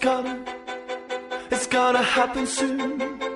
gonna, it's gonna happen soon.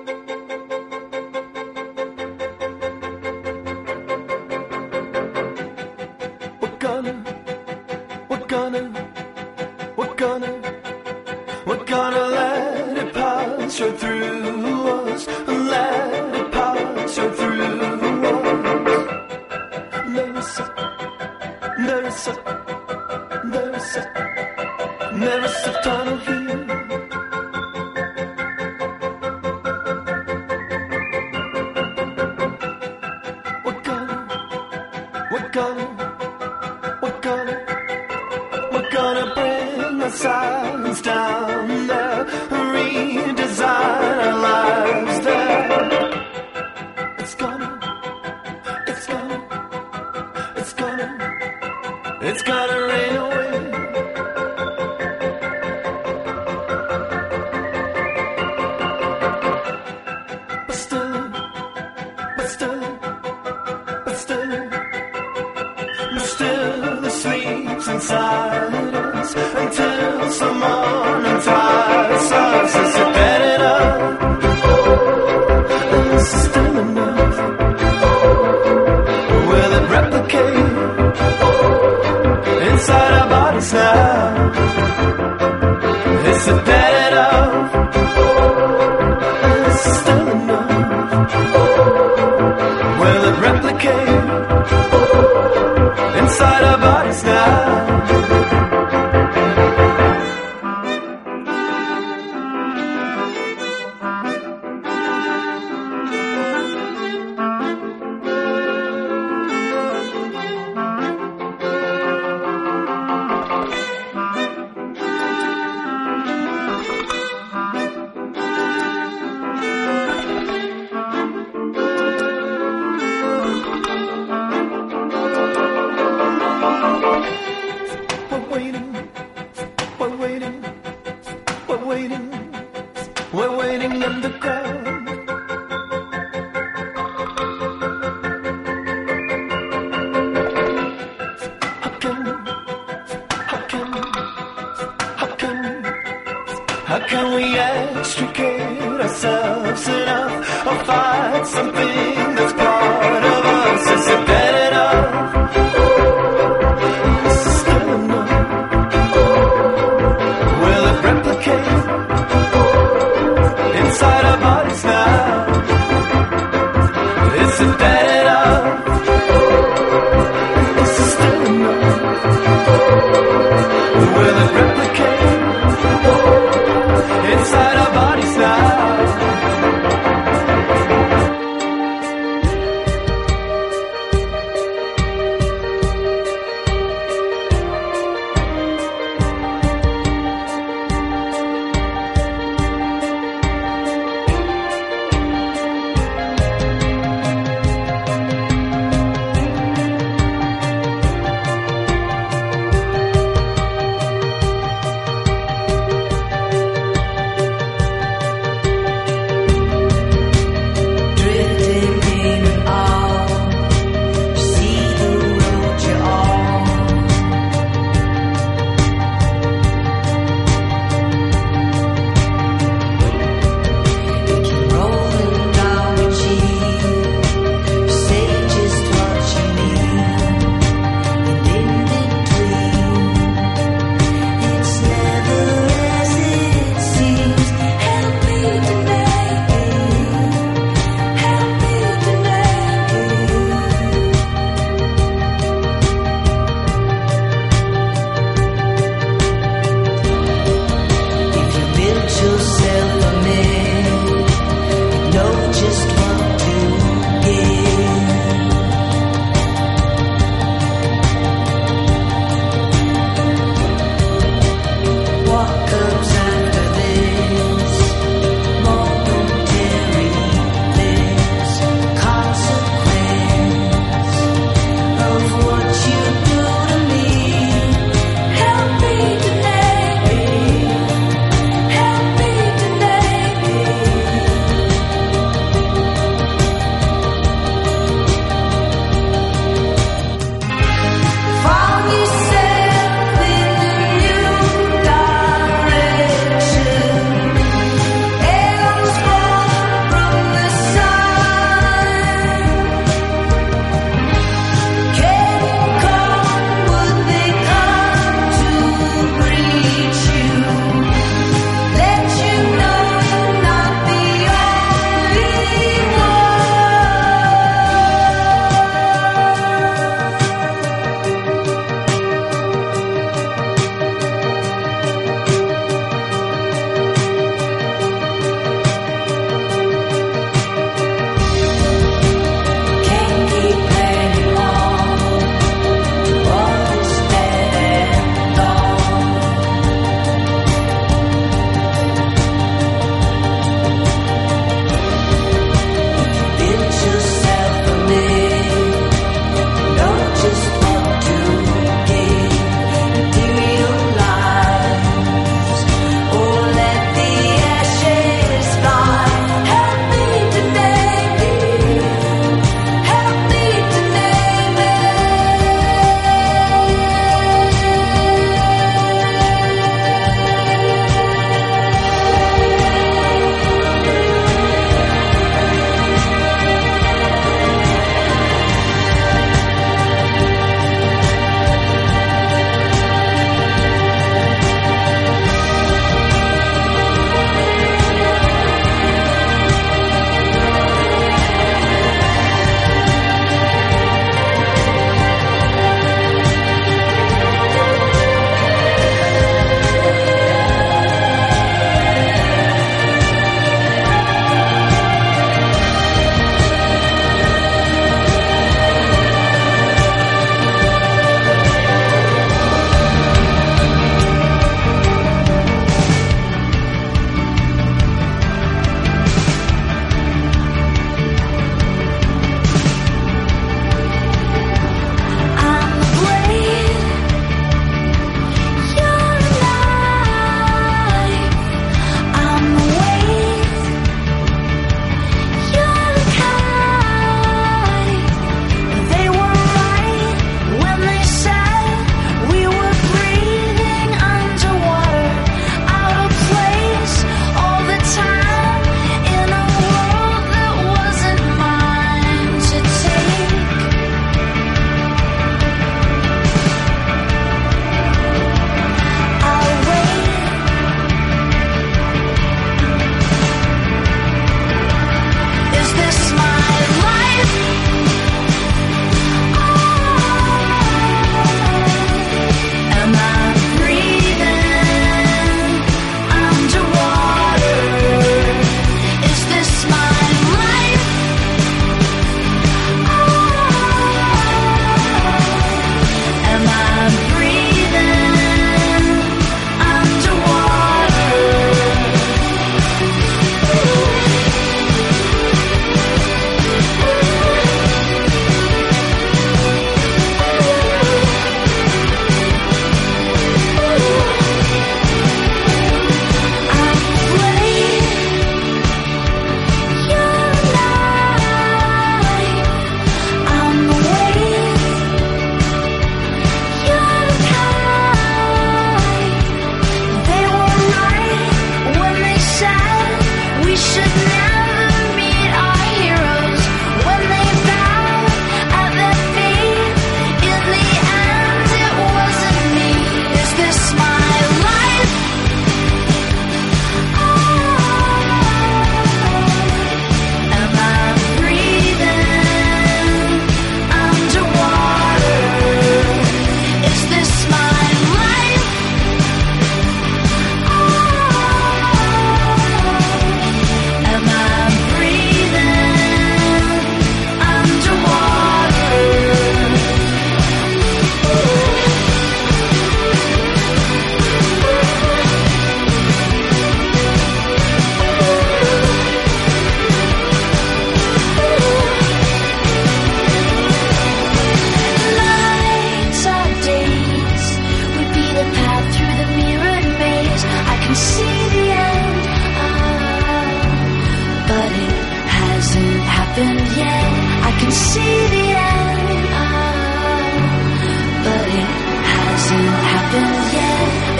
Something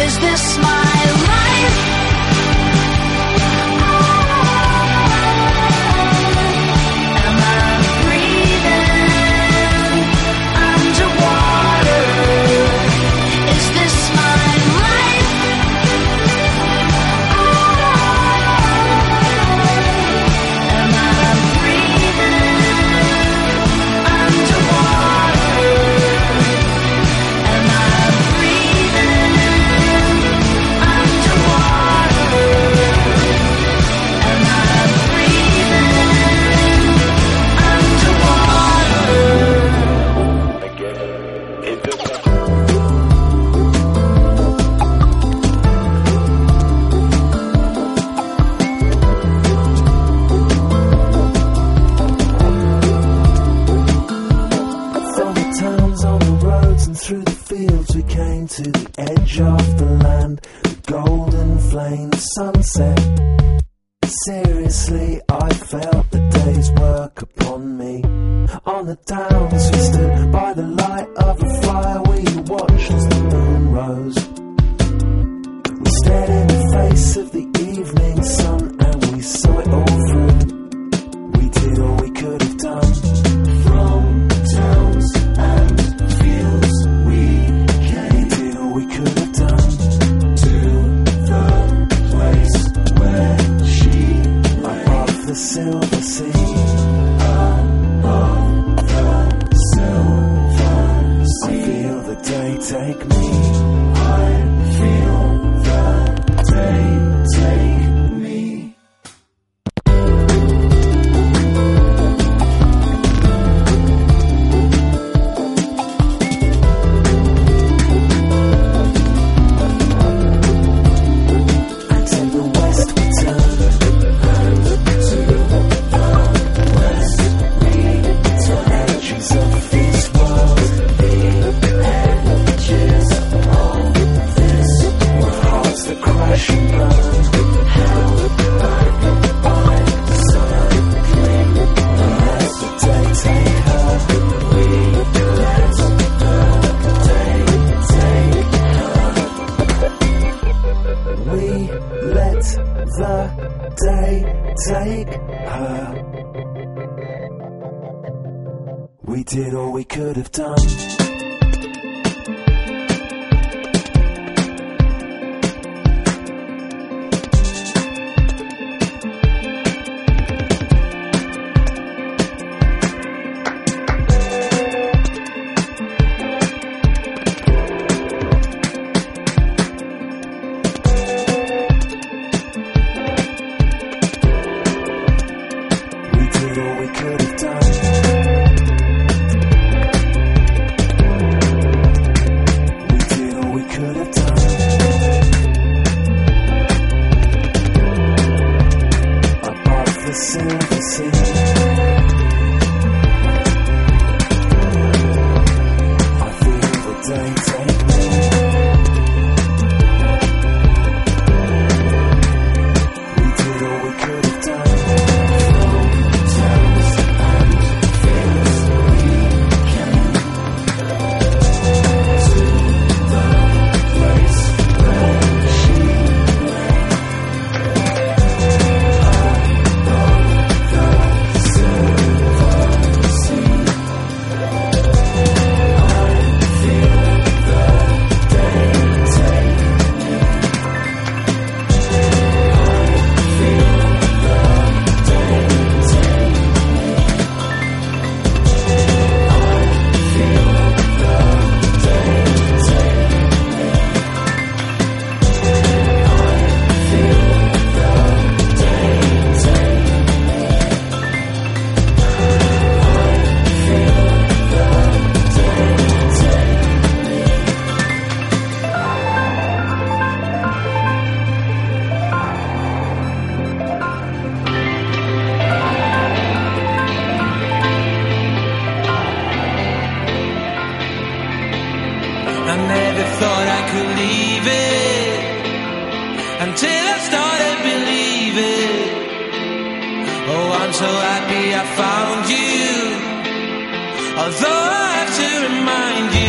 Is this my life? did all we could have done. I found you. Although I have to remind you.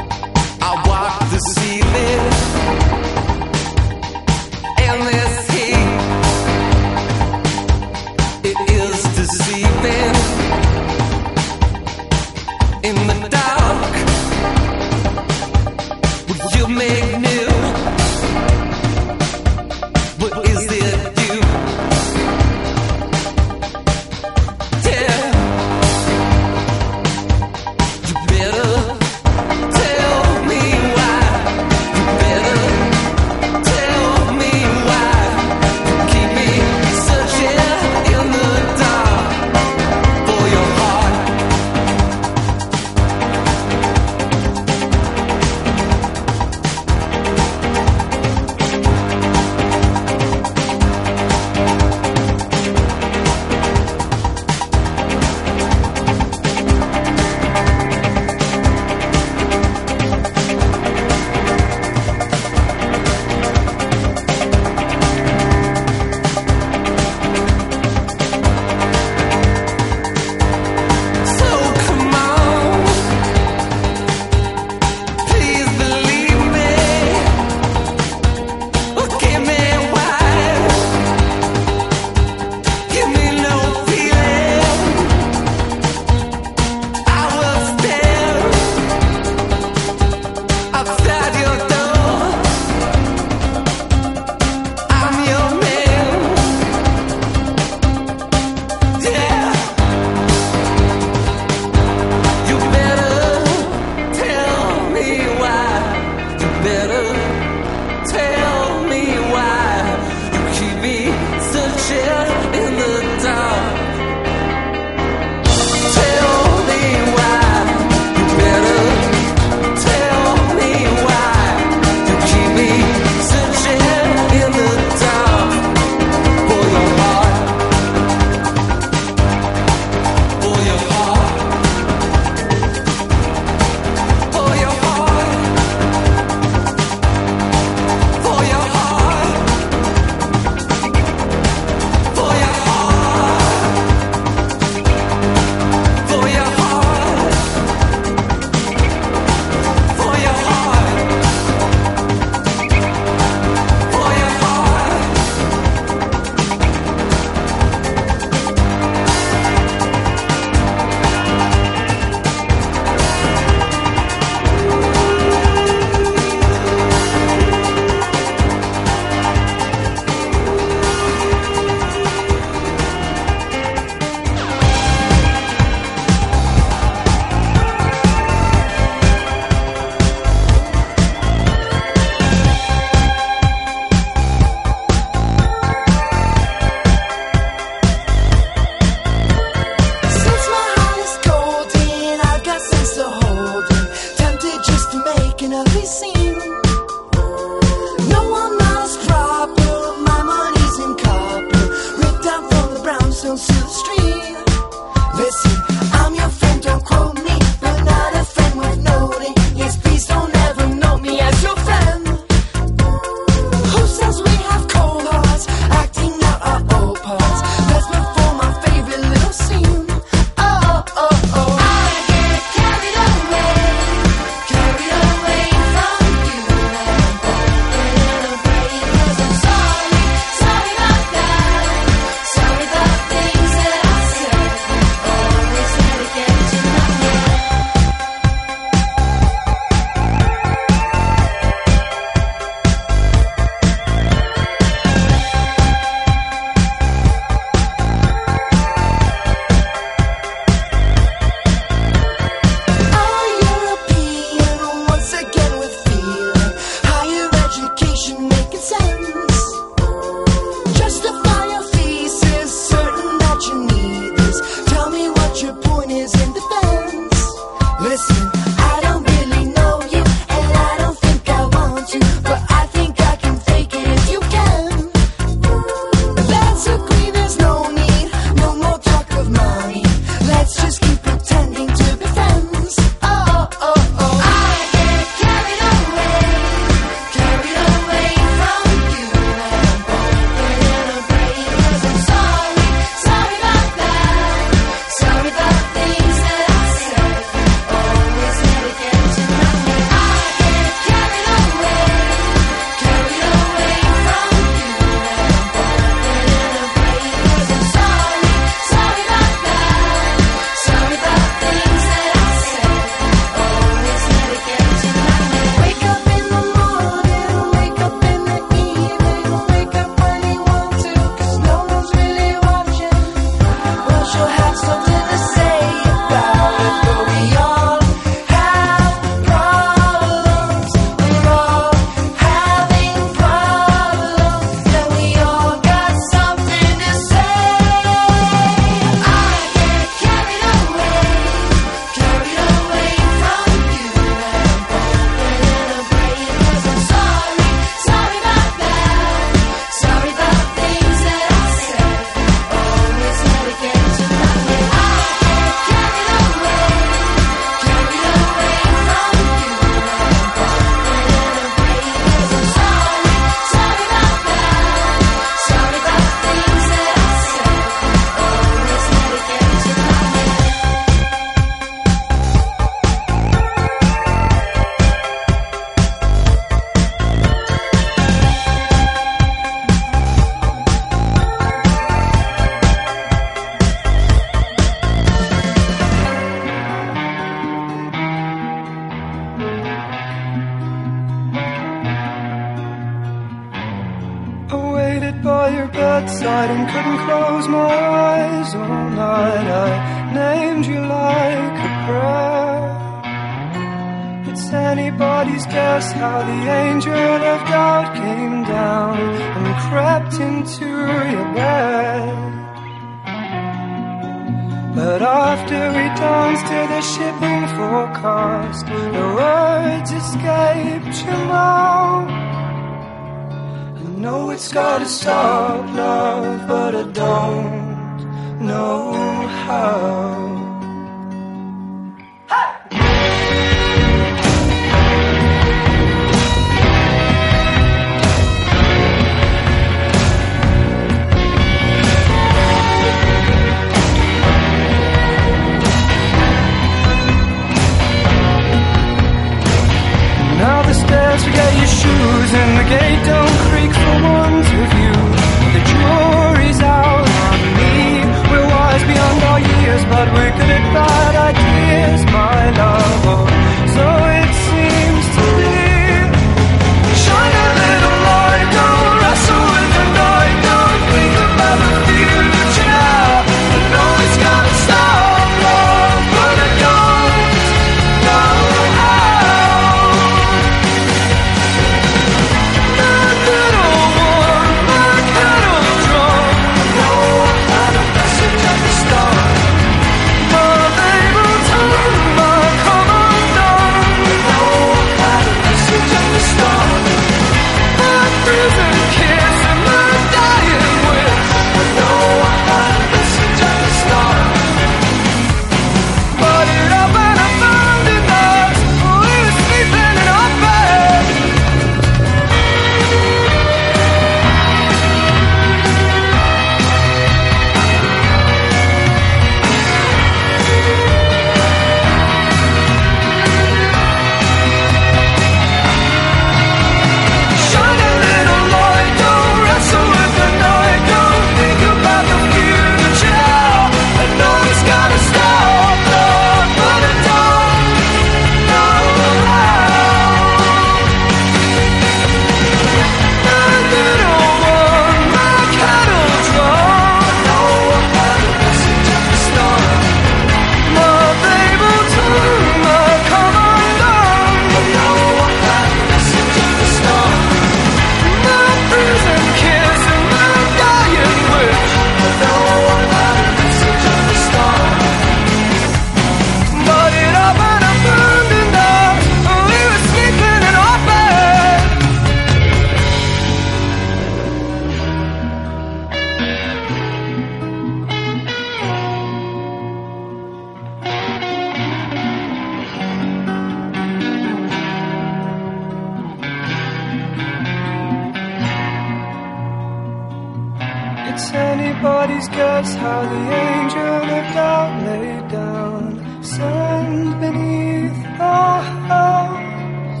That's how the angel of doubt laid down, sand beneath our house.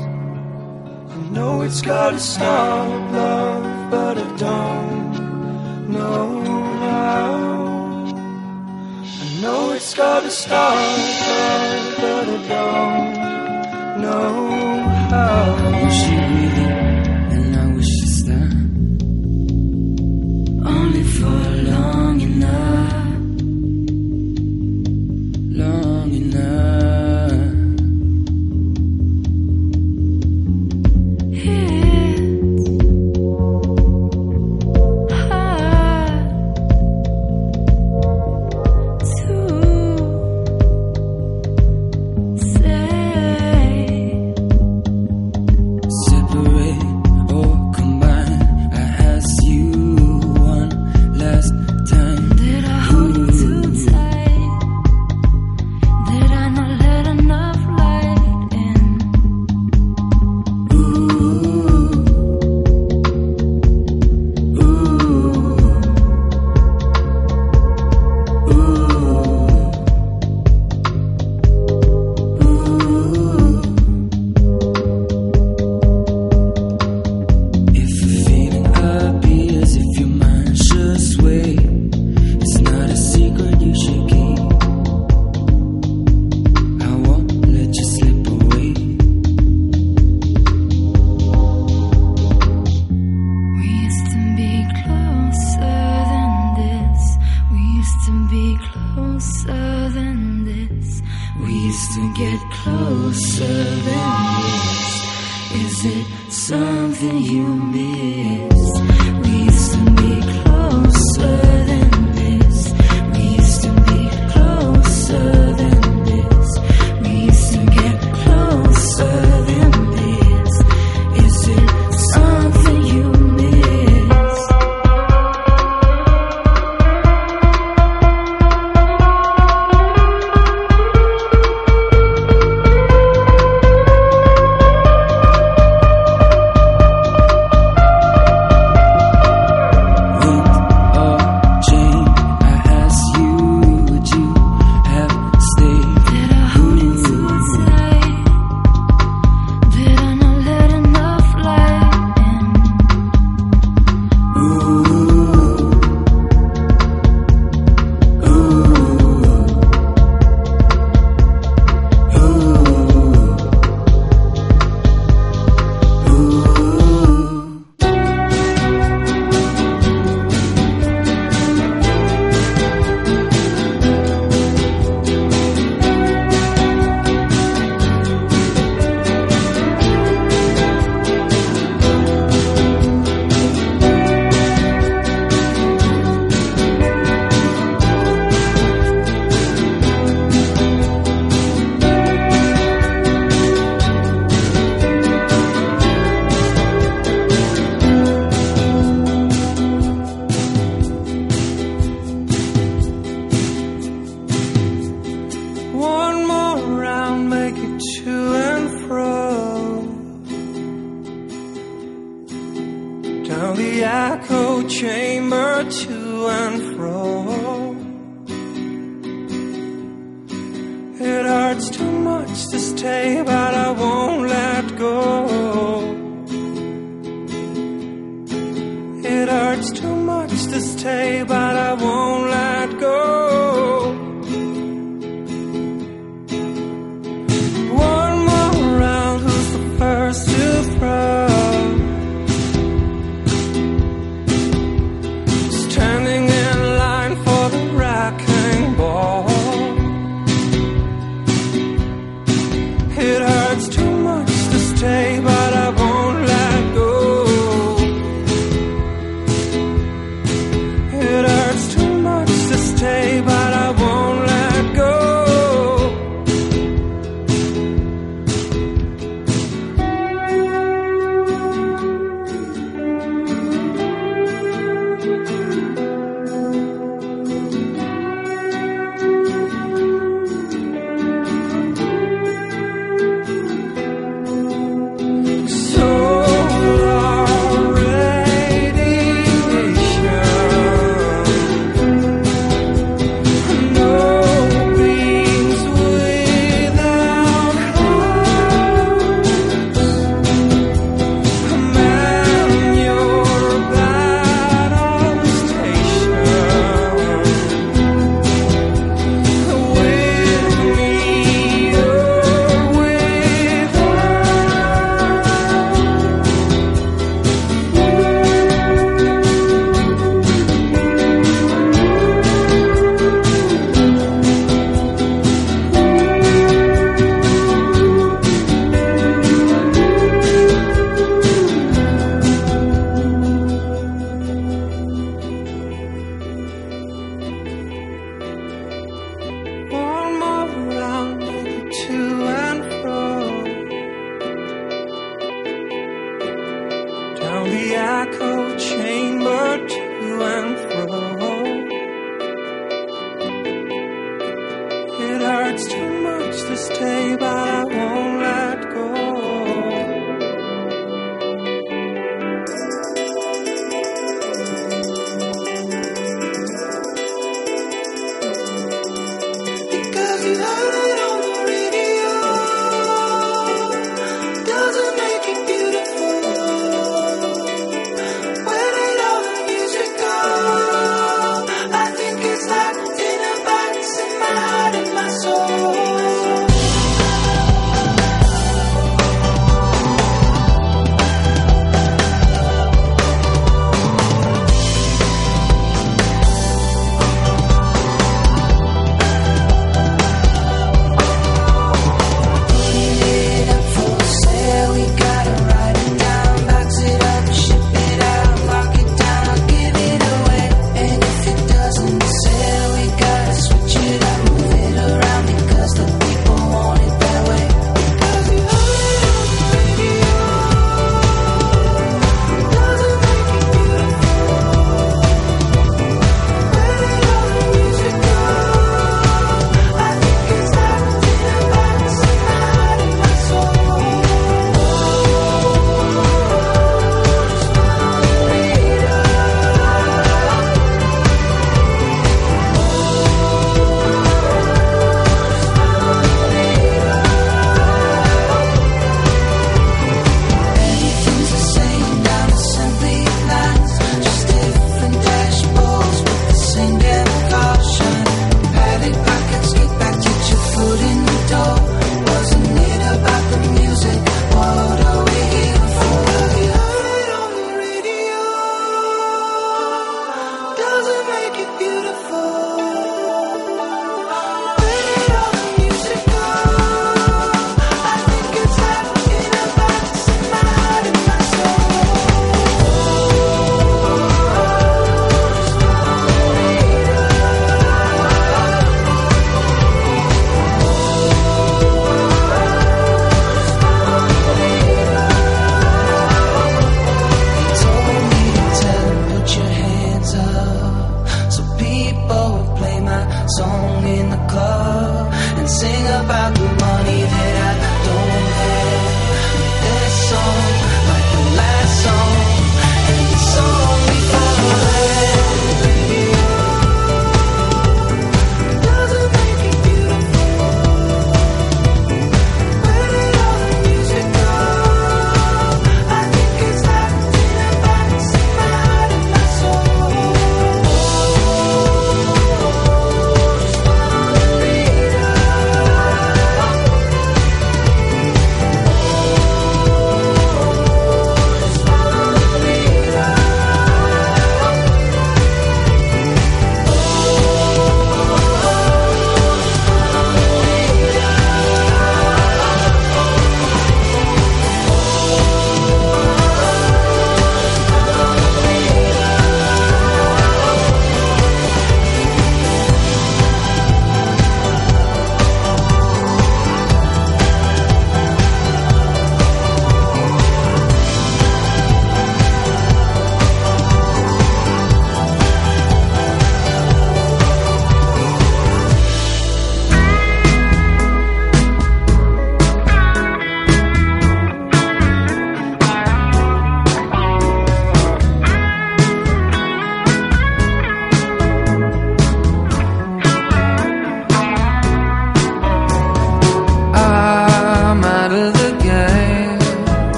I know it's gotta stop, love, but I don't know how. I know it's gotta stop, love, but I don't know how. She really